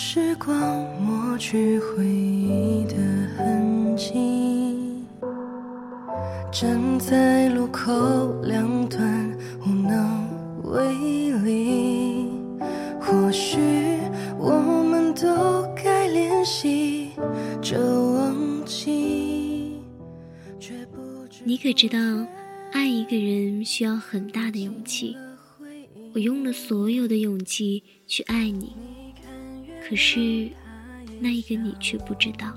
时光抹去回忆的痕迹，站在路口两端无能为力。或许我们都该练习着忘记。你可知道，爱一个人需要很大的勇气？我用了所有的勇气去爱你。可是，那一个你却不知道。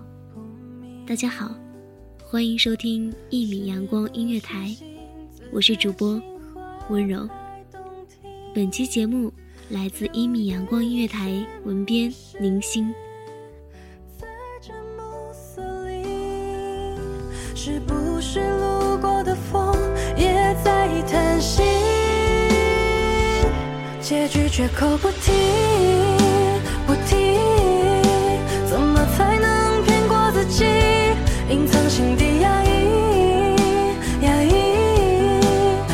大家好，欢迎收听一米阳光音乐台，我是主播温柔。本期节目来自一米阳光音乐台，文编宁心。是不是路过的风也在叹息？结局绝口不提。不提，怎么才能骗过自己？隐藏心底压抑，压抑，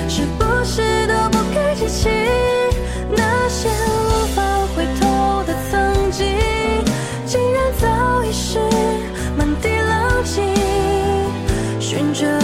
是不是都不该记起那些无法回头的曾经？竟然早已是满地狼藉，循着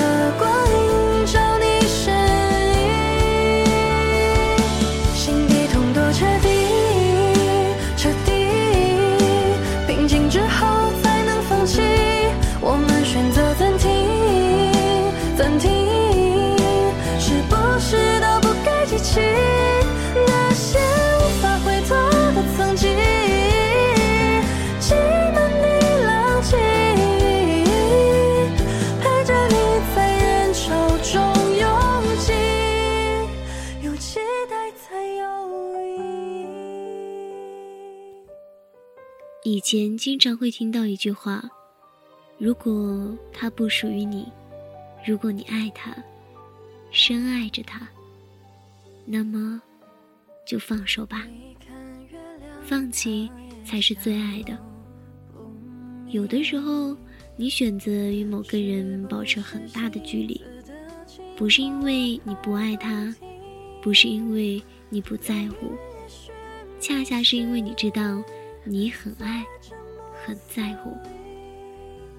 以前经常会听到一句话：“如果他不属于你，如果你爱他，深爱着他，那么就放手吧。放弃才是最爱的。有的时候，你选择与某个人保持很大的距离，不是因为你不爱他，不是因为你不在乎，恰恰是因为你知道。”你很爱，很在乎，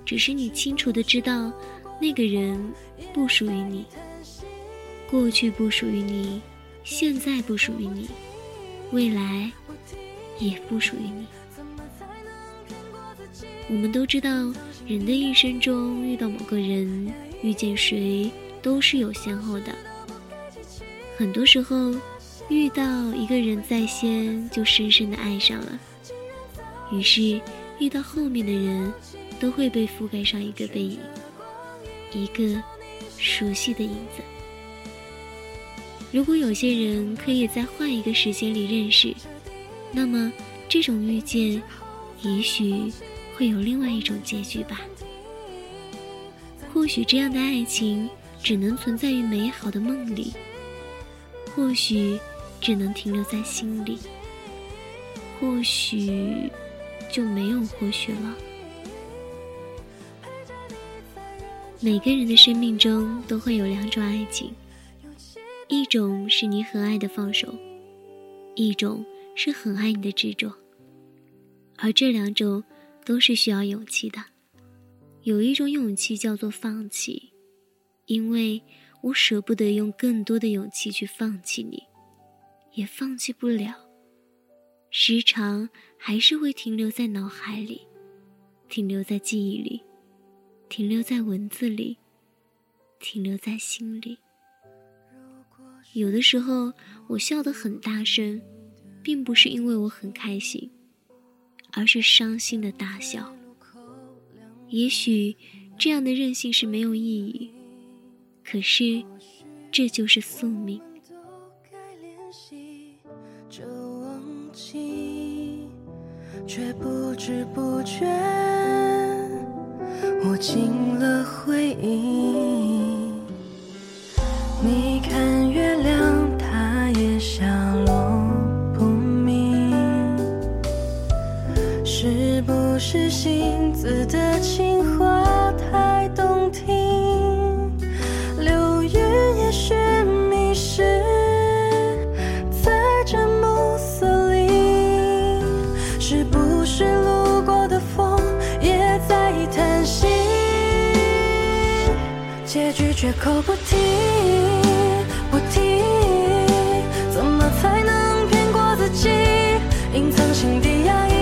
只是你清楚的知道，那个人不属于你，过去不属于你，现在不属于你，未来也不属于你。我们都知道，人的一生中遇到某个人，遇见谁都是有先后的。很多时候，遇到一个人在先，就深深的爱上了。于是，遇到后面的人，都会被覆盖上一个背影，一个熟悉的影子。如果有些人可以在换一个时间里认识，那么这种遇见，也许会有另外一种结局吧。或许这样的爱情只能存在于美好的梦里，或许只能停留在心里，或许。就没有或许了。每个人的生命中都会有两种爱情，一种是你很爱的放手，一种是很爱你的执着。而这两种都是需要勇气的。有一种勇气叫做放弃，因为我舍不得用更多的勇气去放弃你，也放弃不了。时常还是会停留在脑海里，停留在记忆里，停留在文字里，停留在心里。有的时候我笑得很大声，并不是因为我很开心，而是伤心的大笑。也许这样的任性是没有意义。可是，这就是宿命。却不知不觉，握紧了回忆。你看月亮，它也下落不明，是不是星子的是不是路过的风也在叹息？结局绝口不提，不提，怎么才能骗过自己？隐藏心底压抑，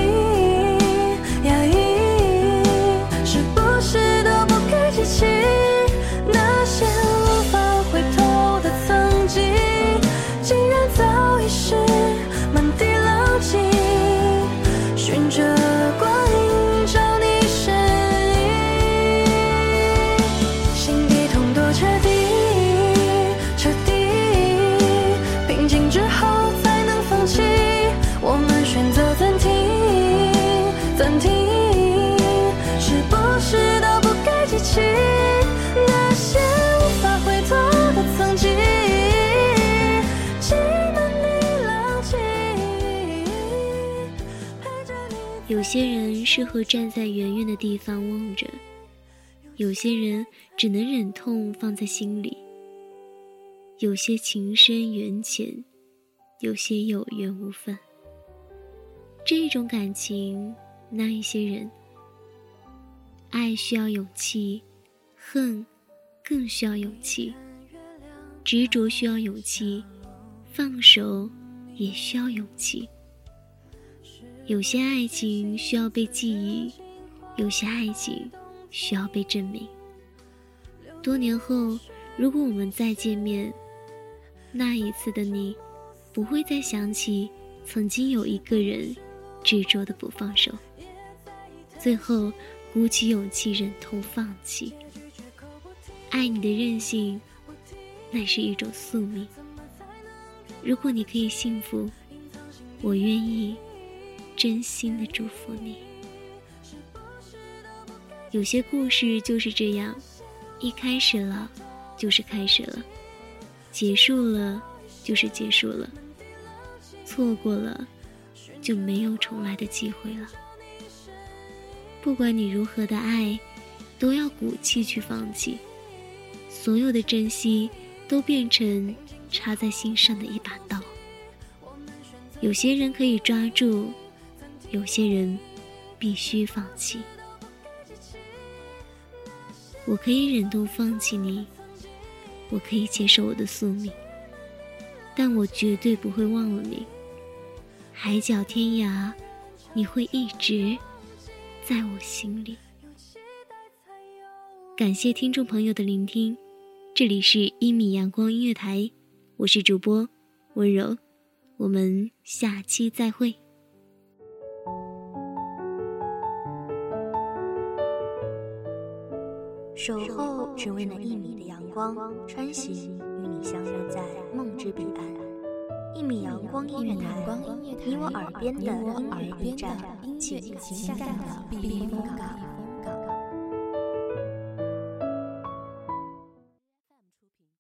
有些人适合站在远远的地方望着，有些人只能忍痛放在心里。有些情深缘浅，有些有缘无分。这种感情，那一些人，爱需要勇气，恨更需要勇气，执着需要勇气，放手也需要勇气。有些爱情需要被记忆，有些爱情需要被证明。多年后，如果我们再见面，那一次的你，不会再想起曾经有一个人执着的不放手，最后鼓起勇气忍痛放弃。爱你的任性，那是一种宿命。如果你可以幸福，我愿意。真心的祝福你。有些故事就是这样，一开始了就是开始了，结束了就是结束了，错过了就没有重来的机会了。不管你如何的爱，都要鼓气去放弃。所有的珍惜都变成插在心上的一把刀。有些人可以抓住。有些人必须放弃。我可以忍痛放弃你，我可以接受我的宿命，但我绝对不会忘了你。海角天涯，你会一直在我心里。感谢听众朋友的聆听，这里是《一米阳光音乐台》，我是主播温柔，我们下期再会。守候只为那一米的阳光，穿行与你相约在梦之彼岸。一米阳光音乐台，你我耳边的音乐驿站，情感的避风港。